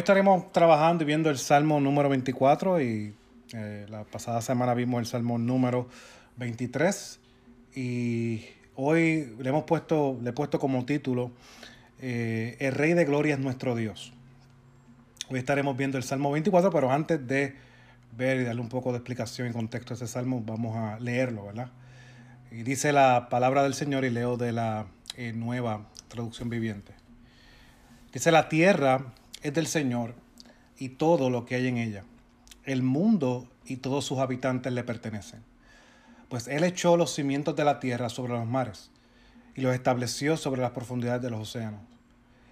estaremos trabajando y viendo el Salmo número 24 y eh, la pasada semana vimos el Salmo número 23 y hoy le hemos puesto, le he puesto como título eh, El Rey de Gloria es nuestro Dios. Hoy estaremos viendo el Salmo 24, pero antes de ver y darle un poco de explicación y contexto a ese Salmo, vamos a leerlo, ¿verdad? Y dice la palabra del Señor y leo de la eh, nueva traducción viviente. Dice, la tierra es del Señor y todo lo que hay en ella el mundo y todos sus habitantes le pertenecen. Pues Él echó los cimientos de la tierra sobre los mares y los estableció sobre las profundidades de los océanos.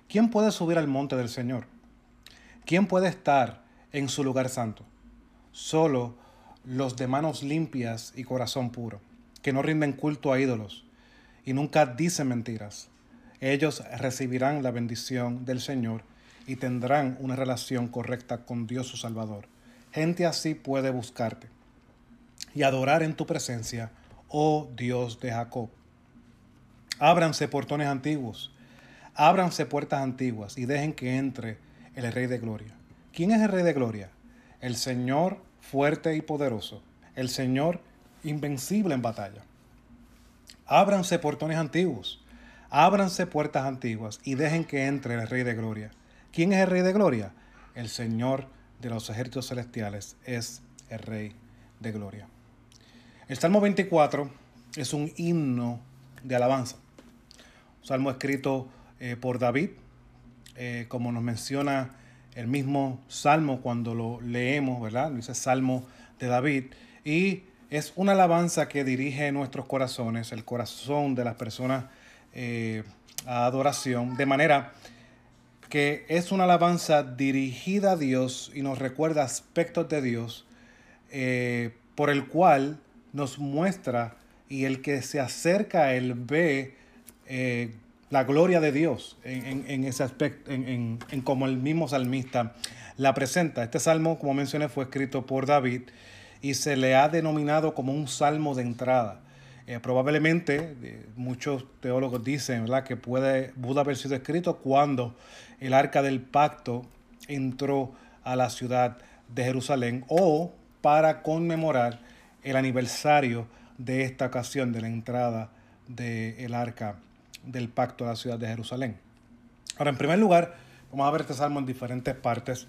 ¿Quién puede subir al monte del Señor? ¿Quién puede estar en su lugar santo? Solo los de manos limpias y corazón puro, que no rinden culto a ídolos y nunca dicen mentiras. Ellos recibirán la bendición del Señor y tendrán una relación correcta con Dios su Salvador. Gente así puede buscarte y adorar en tu presencia, oh Dios de Jacob. Ábranse portones antiguos, ábranse puertas antiguas y dejen que entre el Rey de Gloria. ¿Quién es el Rey de Gloria? El Señor fuerte y poderoso, el Señor invencible en batalla. Ábranse portones antiguos, ábranse puertas antiguas y dejen que entre el Rey de Gloria. ¿Quién es el Rey de Gloria? El Señor de los ejércitos celestiales es el Rey de Gloria. El Salmo 24 es un himno de alabanza. Un salmo escrito eh, por David, eh, como nos menciona el mismo salmo cuando lo leemos, ¿verdad? Dice Salmo de David. Y es una alabanza que dirige nuestros corazones, el corazón de las personas eh, a adoración, de manera que es una alabanza dirigida a Dios y nos recuerda aspectos de Dios eh, por el cual nos muestra y el que se acerca a él ve eh, la gloria de Dios en, ese aspecto, en, en como el mismo salmista la presenta. Este salmo, como mencioné, fue escrito por David y se le ha denominado como un salmo de entrada. Eh, probablemente muchos teólogos dicen ¿verdad? que puede, pudo haber sido escrito cuando el arca del pacto entró a la ciudad de Jerusalén o para conmemorar el aniversario de esta ocasión de la entrada del arca del pacto a la ciudad de Jerusalén. Ahora, en primer lugar, vamos a ver este salmo en diferentes partes.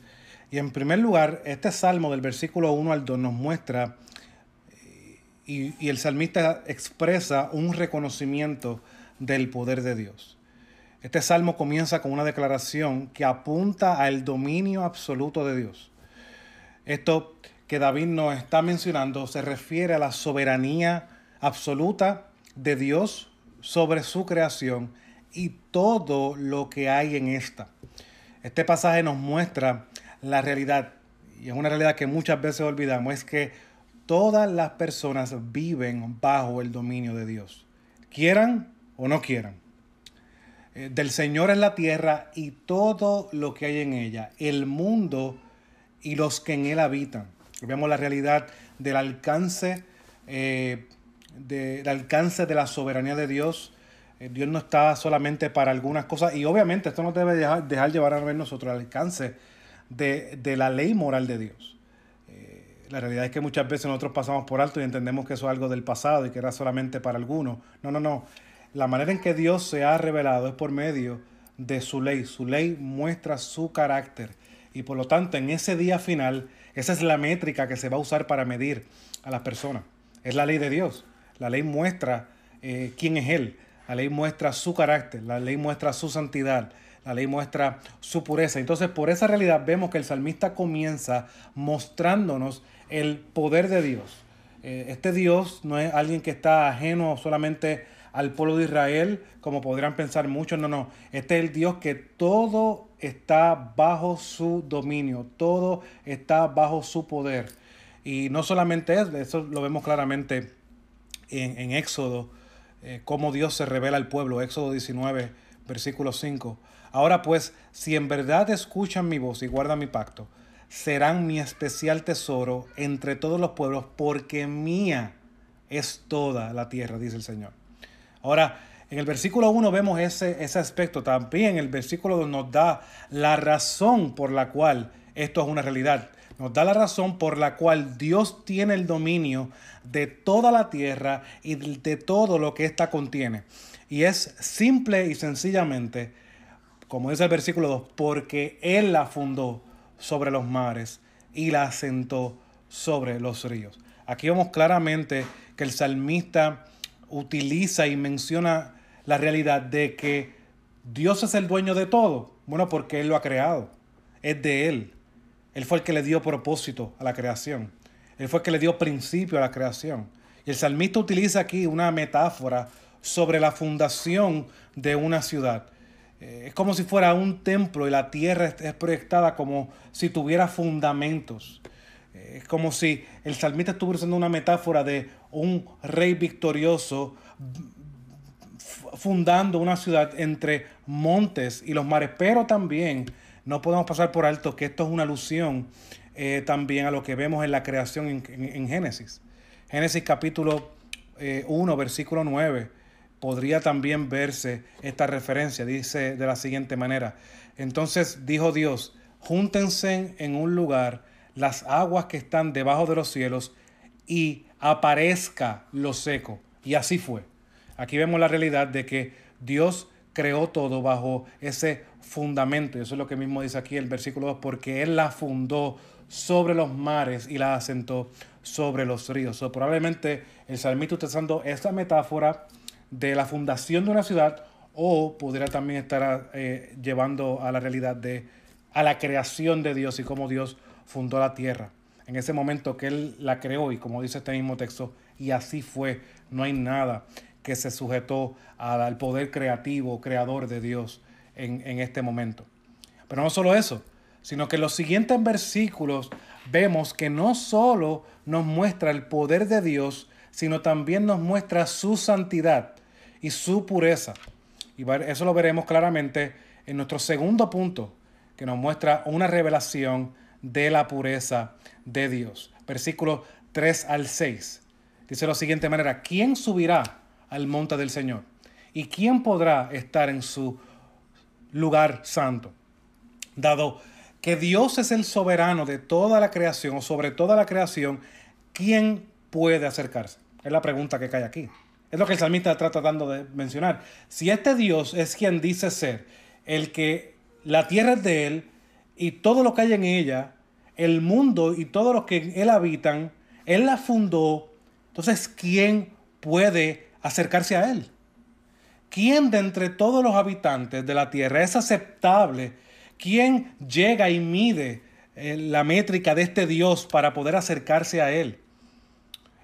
Y en primer lugar, este salmo del versículo 1 al 2 nos muestra y, el salmista expresa un reconocimiento del poder de Dios. Este salmo comienza con una declaración que apunta al dominio absoluto de Dios. Esto que David nos está mencionando se refiere a la soberanía absoluta de Dios sobre su creación y todo lo que hay en esta. Este pasaje nos muestra la realidad, y es una realidad que muchas veces olvidamos, es que todas las personas viven bajo el dominio de Dios, quieran o no quieran. Eh, del Señor es la tierra y todo lo que hay en ella, el mundo y los que en él habitan. Vemos la realidad del alcance, eh, del alcance de la soberanía de Dios. Eh, Dios no está solamente para algunas cosas y obviamente esto no debe dejar, llevar a ver nosotros el alcance de, de la ley moral de Dios. La realidad es que muchas veces nosotros pasamos por alto y entendemos que eso es algo del pasado y que era solamente para algunos. No, no, no. La manera en que Dios se ha revelado es por medio de su ley. Su ley muestra su carácter. Y por lo tanto, en ese día final, esa es la métrica que se va a usar para medir a las personas. Es la ley de Dios. La ley muestra eh, quién es Él. La ley muestra su carácter. La ley muestra su santidad. La ley muestra su pureza. Entonces, por esa realidad vemos que el salmista comienza mostrándonos el poder de Dios. Eh, este Dios no es alguien que está ajeno solamente al pueblo de Israel, como podrían pensar muchos, no, no. Este es el Dios que todo está bajo su dominio, todo está bajo su poder. Y no solamente es, eso lo vemos claramente en, Éxodo, eh, cómo Dios se revela al pueblo, Éxodo 19, versículo 5. Ahora pues, si en verdad escuchan mi voz y guardan mi pacto, serán mi especial tesoro entre todos los pueblos, porque mía es toda la tierra, dice el Señor. Ahora, En el versículo 1 vemos ese, ese aspecto. También el versículo 2 nos da la razón por la cual esto es una realidad. Nos da la razón por la cual Dios tiene el dominio de toda la tierra y de todo lo que ésta contiene. Y es simple y sencillamente, como dice el versículo 2, porque Él la fundó sobre los mares y la asentó sobre los ríos. Aquí vemos claramente que el salmista utiliza y menciona la realidad de que Dios es el dueño de todo. Bueno, porque Él lo ha creado. Es de Él. Él fue el que le dio propósito a la creación. Él fue el que le dio principio a la creación. Y el salmista utiliza aquí una metáfora sobre la fundación de una ciudad. Eh, es como si fuera un templo y la tierra es proyectada como si tuviera fundamentos. Eh, es como si el salmista estuviera usando una metáfora de un rey victorioso fundando una ciudad entre montes y los mares, pero también no podemos pasar por alto que esto es una alusión eh, también a lo que vemos en la creación en, Génesis. Génesis capítulo 1, versículo 9 podría también verse esta referencia. Dice de la siguiente manera. Entonces dijo Dios, júntense en un lugar las aguas que están debajo de los cielos y aparezca lo seco. Y así fue. Aquí vemos la realidad de que Dios creó todo bajo ese fundamento. Eso es lo que mismo dice aquí el versículo 2, porque Él la fundó sobre los mares y la asentó sobre los ríos. O probablemente el salmista utilizando esta metáfora de la fundación de una ciudad o pudiera también estar eh, llevando a la realidad de a la creación de Dios y cómo Dios fundó la tierra. En ese momento que Él la creó y como dice este mismo texto, y así fue, no hay nada que se sujetó al poder creativo, creador de Dios en, en este momento. Pero no solo eso, sino que en los siguientes versículos vemos que no solo nos muestra el poder de Dios, sino también nos muestra su santidad y su pureza. Y eso lo veremos claramente en nuestro segundo punto, que nos muestra una revelación de la pureza de Dios. Versículos 3 al 6. Dice de la siguiente manera, ¿quién subirá al monte del Señor? ¿Y quién podrá estar en su lugar santo? Dado que Dios es el soberano de toda la creación o sobre toda la creación, ¿quién puede acercarse? Es la pregunta que cae aquí. Es lo que el salmista está tratando de mencionar. Si este Dios es quien dice ser, el que la tierra es de él y todo lo que hay en ella, el mundo y todo lo que en él habitan, él la fundó, entonces ¿quién puede acercarse a él? ¿Quién de entre todos los habitantes de la tierra es aceptable? ¿Quién llega y mide eh, la métrica de este Dios para poder acercarse a él?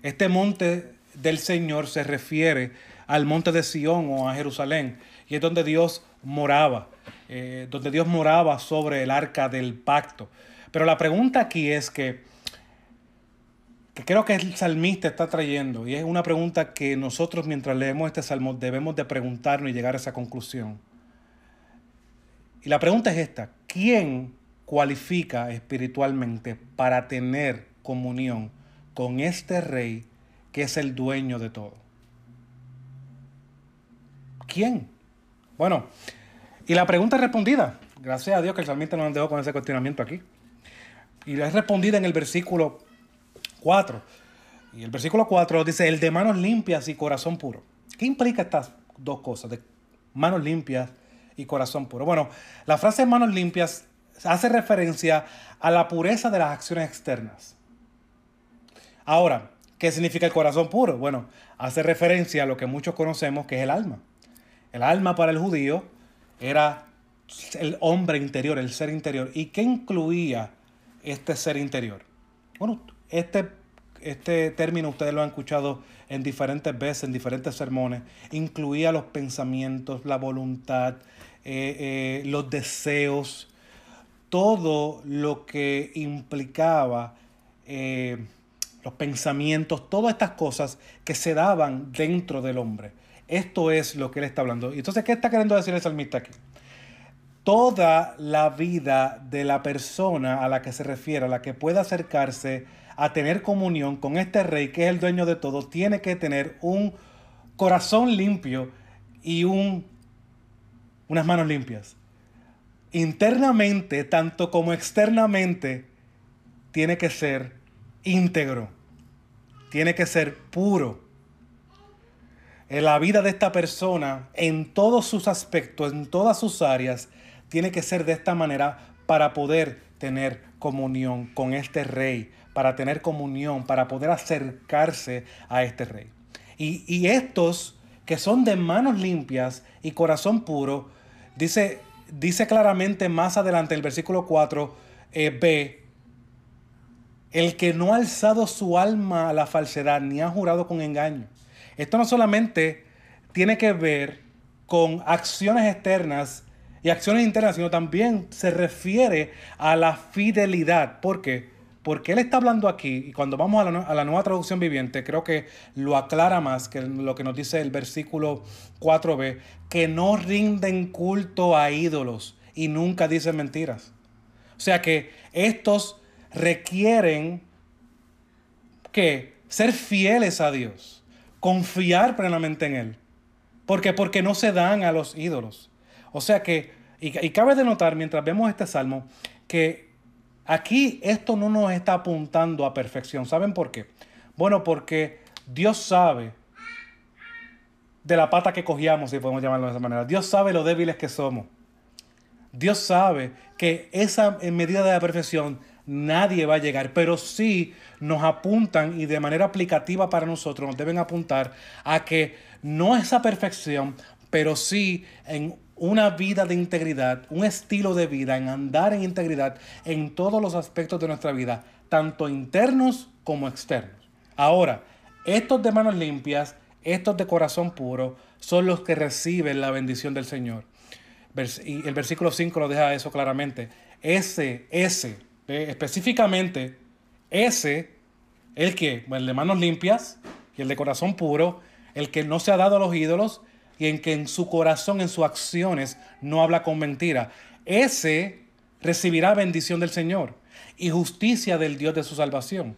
Este monte del Señor se refiere al monte de Sión o a Jerusalén, y es donde Dios moraba, eh, donde Dios moraba sobre el arca del pacto. Pero la pregunta aquí es que, que creo que el salmista está trayendo, y es una pregunta que nosotros mientras leemos este salmo debemos de preguntarnos y llegar a esa conclusión. Y la pregunta es esta, ¿quién cualifica espiritualmente para tener comunión con este rey que es el dueño de todo. ¿Quién? Bueno, y la pregunta es respondida. Gracias a Dios que el salmista nos dejó con ese cuestionamiento aquí. Y es respondida en el versículo 4. Y el versículo 4 dice, el de manos limpias y corazón puro. ¿Qué implica estas dos cosas? De manos limpias y corazón puro. Bueno, la frase manos limpias hace referencia a la pureza de las acciones externas. Ahora, ¿Qué significa el corazón puro? Bueno, hace referencia a lo que muchos conocemos que es el alma. El alma para el judío era el hombre interior, el ser interior. ¿Y qué incluía este ser interior? Bueno, este, este término ustedes lo han escuchado en diferentes veces, en diferentes sermones. Incluía los pensamientos, la voluntad, eh, eh, los deseos, todo lo que implicaba eh, los pensamientos, todas estas cosas que se daban dentro del hombre. Esto es lo que él está hablando. Y entonces, ¿qué está queriendo decir el salmista aquí? Toda la vida de la persona a la que se refiere, a la que pueda acercarse a tener comunión con este rey que es el dueño de todo, tiene que tener un corazón limpio y un, unas manos limpias. Internamente, tanto como externamente, tiene que ser íntegro, tiene que ser puro. En la vida de esta persona, en todos sus aspectos, en todas sus áreas, tiene que ser de esta manera para poder tener comunión con este rey, para tener comunión, para poder acercarse a este rey. Y, estos que son de manos limpias y corazón puro, dice, dice claramente más adelante el versículo 4, eh, B, el que no ha alzado su alma a la falsedad ni ha jurado con engaño. Esto no solamente tiene que ver con acciones externas y acciones internas, sino también se refiere a la fidelidad. ¿Por qué? Porque él está hablando aquí, y cuando vamos a la, a la, nueva traducción viviente, creo que lo aclara más que lo que nos dice el versículo 4b, que no rinden culto a ídolos y nunca dicen mentiras. O sea que estos requieren que ser fieles a Dios, confiar plenamente en Él. ¿Por qué? Porque no se dan a los ídolos. O sea que, y, cabe de notar mientras vemos este salmo, que aquí esto no nos está apuntando a perfección. ¿Saben por qué? Bueno, porque Dios sabe de la pata que cogíamos, si podemos llamarlo de esa manera. Dios sabe lo débiles que somos. Dios sabe que esa medida de la perfección nadie va a llegar, pero sí nos apuntan y de manera aplicativa para nosotros nos deben apuntar a que no esa perfección, pero sí en una vida de integridad, un estilo de vida, en andar en integridad en todos los aspectos de nuestra vida, tanto internos como externos. Ahora, estos de manos limpias, estos de corazón puro, son los que reciben la bendición del Señor. Y el versículo 5 lo deja eso claramente. Ese, ese, específicamente, ese, el que, el de manos limpias y el de corazón puro, el que no se ha dado a los ídolos, y en que en su corazón, en sus acciones, no habla con mentira. Ese recibirá bendición del Señor y justicia del Dios de su salvación.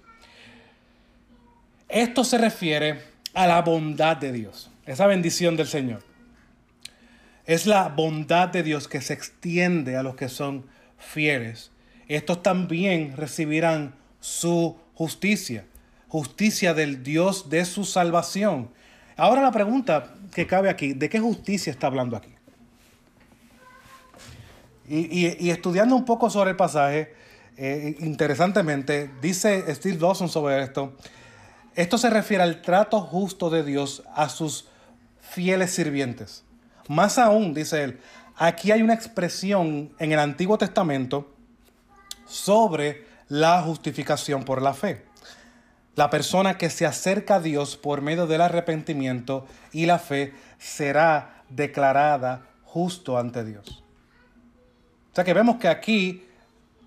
Esto se refiere a la bondad de Dios, esa bendición del Señor. Es la bondad de Dios que se extiende a los que son fieles. Estos también recibirán su justicia, justicia del Dios de su salvación. Ahora la pregunta que cabe aquí, ¿de qué justicia está hablando aquí? Y, estudiando un poco sobre el pasaje, eh, interesantemente, dice Steve Dawson sobre esto, esto se refiere al trato justo de Dios a sus fieles sirvientes. Más aún, dice él, aquí hay una expresión en el Antiguo Testamento sobre la justificación por la fe la persona que se acerca a Dios por medio del arrepentimiento y la fe será declarada justo ante Dios. O sea que vemos que aquí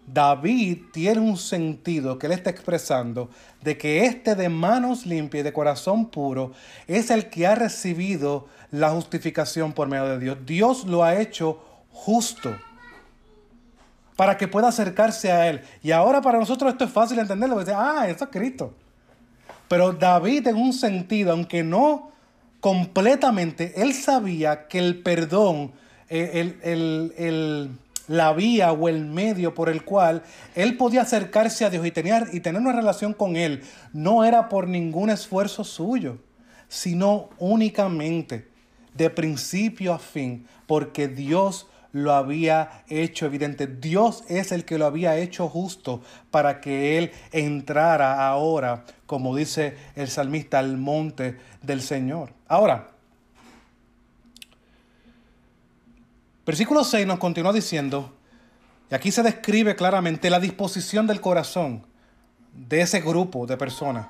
David tiene un sentido que él está expresando de que este de manos limpias y de corazón puro es el que ha recibido la justificación por medio de Dios. Dios lo ha hecho justo para que pueda acercarse a Él. Y ahora para nosotros esto es fácil entenderlo. Dice, ah, eso es Cristo. Pero David en un sentido, aunque no completamente, él sabía que el perdón, eh, la vía o el medio por el cual él podía acercarse a Dios y tener, y tener una relación con Él, no era por ningún esfuerzo suyo, sino únicamente de principio a fin, porque Dios lo había hecho evidente. Dios es el que lo había hecho justo para que Él entrara ahora, como dice el salmista, al monte del Señor. Ahora, versículo 6 nos continúa diciendo, y aquí se describe claramente la disposición del corazón de ese grupo de personas.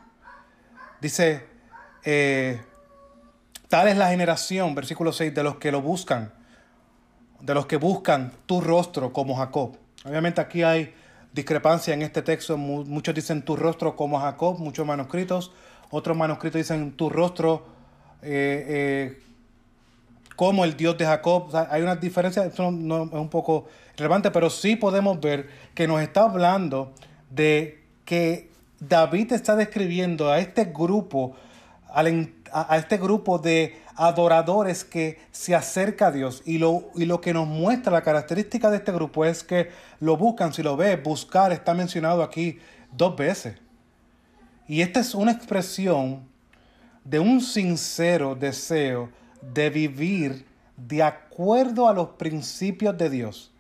Dice, eh, tal es la generación, versículo 6, de los que lo buscan de los que buscan tu rostro como Jacob. Obviamente aquí hay discrepancia en este texto. Muchos dicen tu rostro como Jacob, muchos manuscritos. Otros manuscritos dicen tu rostro eh, eh, como el Dios de Jacob. hay una diferencia, eso no, es un poco relevante, pero sí podemos ver que nos está hablando de que David está describiendo a este grupo, a este grupo de adoradores que se acerca a Dios. Y lo, y lo que nos muestra la característica de este grupo es que lo buscan, si lo ves, buscar está mencionado aquí dos veces. Y esta es una expresión de un sincero deseo de vivir de acuerdo a los principios de Dios.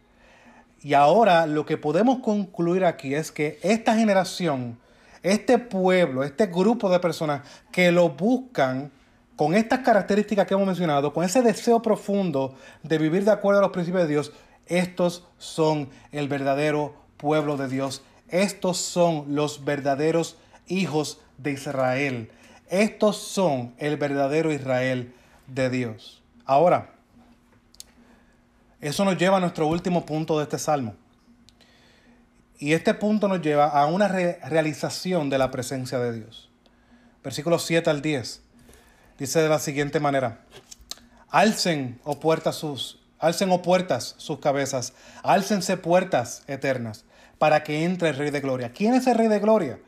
Y ahora lo que podemos concluir aquí es que esta generación, este pueblo, este grupo de personas que lo buscan con estas características que hemos mencionado, con ese deseo profundo de vivir de acuerdo a los principios de Dios, estos son el verdadero pueblo de Dios. Estos son los verdaderos hijos de Israel. Estos son el verdadero Israel de Dios. Ahora, eso nos lleva a nuestro último punto de este salmo. Y este punto nos lleva a una realización de la presencia de Dios. Versículos 7 al 10. Dice de la siguiente manera: Alcen, oh puertas sus, alcen, oh puertas, sus cabezas, álcense puertas eternas, para que entre el Rey de Gloria. ¿Quién es el Rey de Gloria?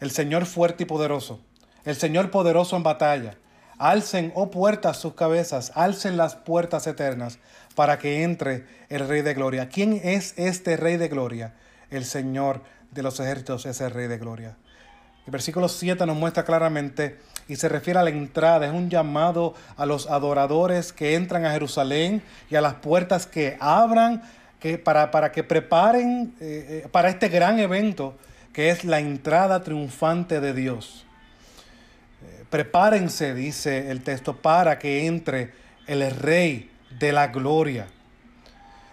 El Señor fuerte y poderoso, el Señor poderoso en batalla. Alcen, oh puertas, sus cabezas, alcen las puertas eternas, para que entre el Rey de Gloria. ¿Quién es este Rey de Gloria? El Señor de los ejércitos es el Rey de Gloria. El versículo 7 nos muestra claramente y se refiere a la entrada, es un llamado a los adoradores que entran a Jerusalén y a las puertas que abran que para, para que preparen eh, eh, para este gran evento que es la entrada triunfante de Dios. Eh, prepárense, dice el texto, para que entre el Rey de la Gloria.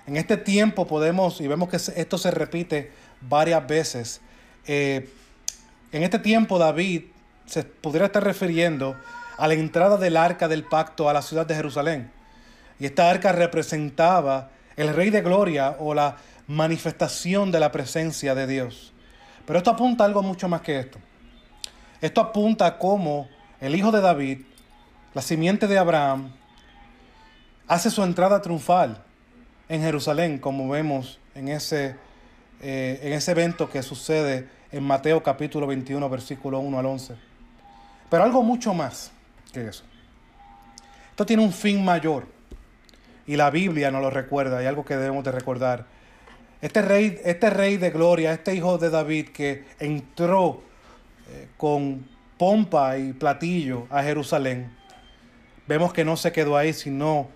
En este tiempo podemos, y vemos que esto se repite varias veces, en este tiempo David se podría estar refiriendo a la entrada del arca del pacto a la ciudad de Jerusalén. Y esta arca representaba el Rey de Gloria o la manifestación de la presencia de Dios. Pero esto apunta a algo mucho más que esto. Esto apunta a cómo el hijo de David, la simiente de Abraham, hace su entrada triunfal en Jerusalén, como vemos en ese, eh, en ese evento que sucede en Mateo capítulo 21, versículo 1 al 11. Pero algo mucho más que eso. Esto tiene un fin mayor. Y la Biblia nos lo recuerda, hay algo que debemos de recordar este rey, este rey de gloria, este hijo de David que entró eh, con pompa y platillo a Jerusalén, vemos que no se quedó ahí, sino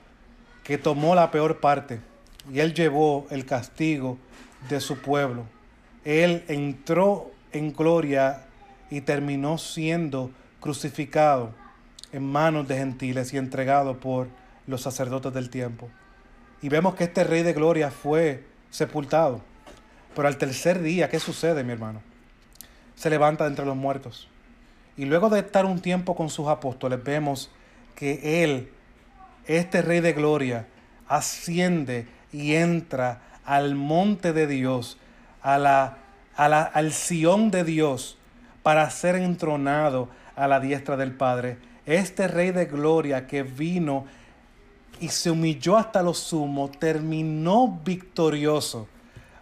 que tomó la peor parte y él llevó el castigo de su pueblo. Él entró en gloria y terminó siendo crucificado en manos de gentiles y entregado por los sacerdotes del tiempo. Y vemos que este rey de gloria fue sepultado. Pero al tercer día, ¿qué sucede, mi hermano? Se levanta entre los muertos. Y luego de estar un tiempo con sus apóstoles, vemos que Él, este Rey de Gloria, asciende y entra al monte de Dios, a la, a la, al Sión de Dios, para ser entronado a la diestra del Padre. Este Rey de Gloria que vino y se humilló hasta lo sumo, terminó victorioso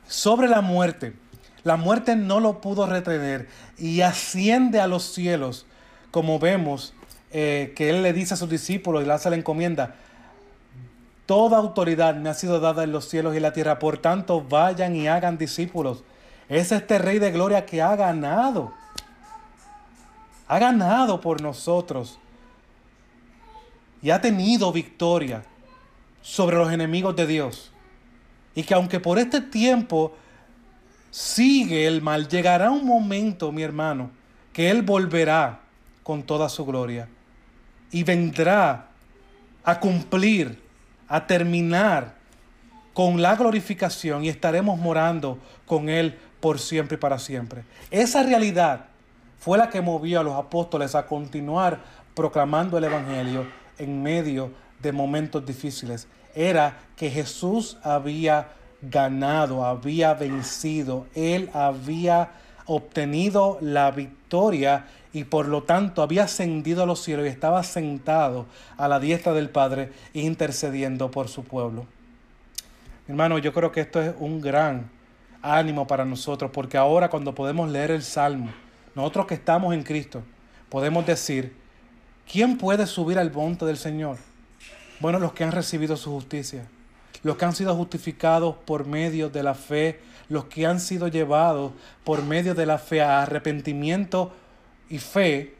sobre la muerte. La muerte no lo pudo retener y asciende a los cielos, como vemos eh, que él le dice a sus discípulos y le hace la encomienda. Toda autoridad me ha sido dada en los cielos y la tierra, por tanto vayan y hagan discípulos. Es este Rey de Gloria que ha ganado, ha ganado por nosotros y ha tenido victoria sobre los enemigos de Dios. Y que aunque por este tiempo sigue el mal, llegará un momento, mi hermano, que Él volverá con toda su gloria y vendrá a cumplir, a terminar con la glorificación y estaremos morando con Él por siempre y para siempre. Esa realidad fue la que movió a los apóstoles a continuar proclamando el Evangelio en medio de momentos difíciles era que Jesús había ganado, había vencido, él había obtenido la victoria y por lo tanto había ascendido a los cielos y estaba sentado a la diestra del Padre intercediendo por su pueblo. Hermano, yo creo que esto es un gran ánimo para nosotros porque ahora cuando podemos leer el Salmo, nosotros que estamos en Cristo, podemos decir, ¿quién puede subir al monte del Señor? Bueno, los que han recibido su justicia, los que han sido justificados por medio de la fe, los que han sido llevados por medio de la fe a arrepentimiento y fe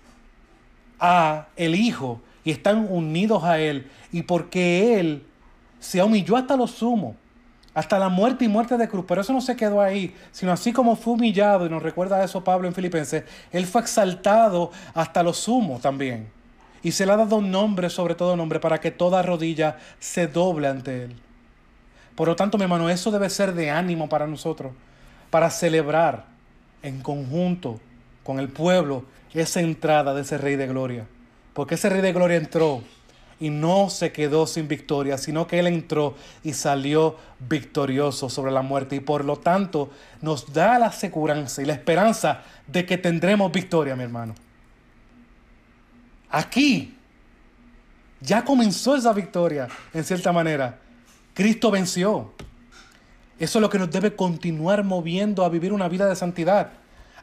a el Hijo y están unidos a Él y porque Él se humilló hasta lo sumo, hasta la muerte y muerte de cruz. Pero eso no se quedó ahí, sino así como fue humillado, y nos recuerda eso Pablo en Filipenses, Él fue exaltado hasta lo sumo también. Y se le ha dado un nombre sobre todo nombre para que toda rodilla se doble ante Él. Por lo tanto, mi hermano, eso debe ser de ánimo para nosotros, para celebrar en conjunto con el pueblo esa entrada de ese Rey de Gloria. Porque ese Rey de Gloria entró y no se quedó sin victoria, sino que Él entró y salió victorioso sobre la muerte. Y por lo tanto nos da la seguridad y la esperanza de que tendremos victoria, mi hermano. Aquí ya comenzó esa victoria, en cierta manera. Cristo venció. Eso es lo que nos debe continuar moviendo a vivir una vida de santidad,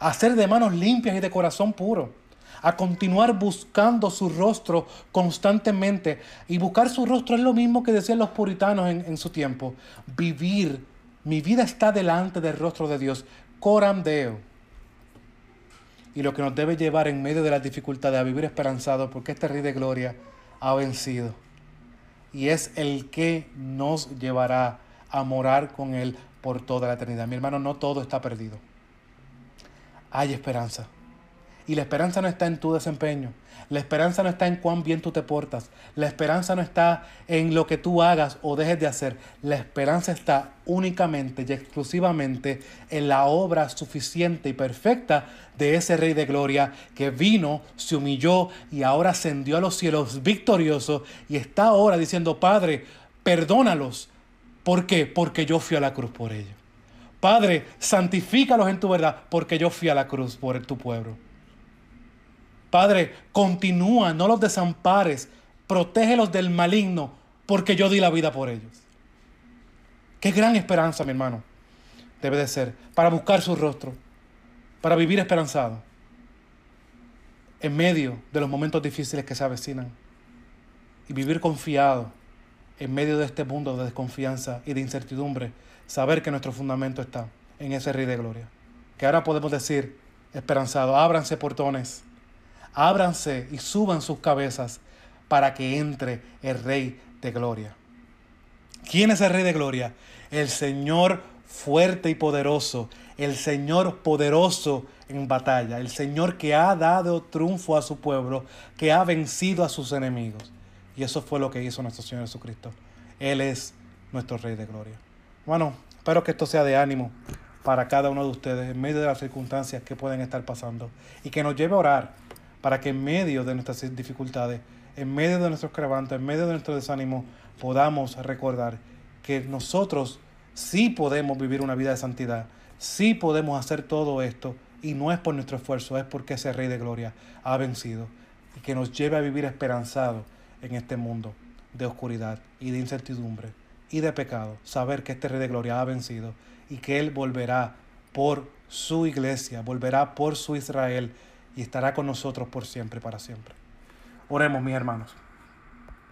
a ser de manos limpias y de corazón puro, a continuar buscando su rostro constantemente. Y buscar su rostro es lo mismo que decían los puritanos en, su tiempo. Vivir, mi vida está delante del rostro de Dios. Coram Deo. Y lo que nos debe llevar en medio de las dificultades a vivir esperanzado, porque este Rey de Gloria ha vencido y es el que nos llevará a morar con Él por toda la eternidad. Mi hermano, no todo está perdido. Hay esperanza. Y la esperanza no está en tu desempeño. La esperanza no está en cuán bien tú te portas. La esperanza no está en lo que tú hagas o dejes de hacer. La esperanza está únicamente y exclusivamente en la obra suficiente y perfecta de ese Rey de Gloria que vino, se humilló y ahora ascendió a los cielos victorioso y está ahora diciendo, Padre, perdónalos. ¿Por qué? Porque yo fui a la cruz por ellos. Padre, santifícalos en tu verdad porque yo fui a la cruz por tu pueblo. Padre, continúa, no los desampares, protégelos del maligno, porque yo di la vida por ellos. Qué gran esperanza, mi hermano, debe de ser, para buscar su rostro, para vivir esperanzado, en medio de los momentos difíciles que se avecinan, y vivir confiado en medio de este mundo de desconfianza y de incertidumbre, saber que nuestro fundamento está en ese Rey de Gloria. Que ahora podemos decir, esperanzado, ábranse portones ábranse y suban sus cabezas para que entre el Rey de Gloria. ¿Quién es el Rey de Gloria? El Señor fuerte y poderoso, el Señor poderoso en batalla, el Señor que ha dado triunfo a su pueblo, que ha vencido a sus enemigos. Y eso fue lo que hizo nuestro Señor Jesucristo. Él es nuestro Rey de Gloria. Bueno, espero que esto sea de ánimo para cada uno de ustedes en medio de las circunstancias que pueden estar pasando y que nos lleve a orar para que en medio de nuestras dificultades, en medio de nuestros quebrantos, en medio de nuestro desánimo, podamos recordar que nosotros sí podemos vivir una vida de santidad, sí podemos hacer todo esto y no es por nuestro esfuerzo, es porque ese Rey de Gloria ha vencido y que nos lleve a vivir esperanzado en este mundo de oscuridad y de incertidumbre y de pecado, saber que este Rey de Gloria ha vencido y que Él volverá por su iglesia, volverá por su Israel y estará con nosotros por siempre, para siempre. Oremos, mis hermanos.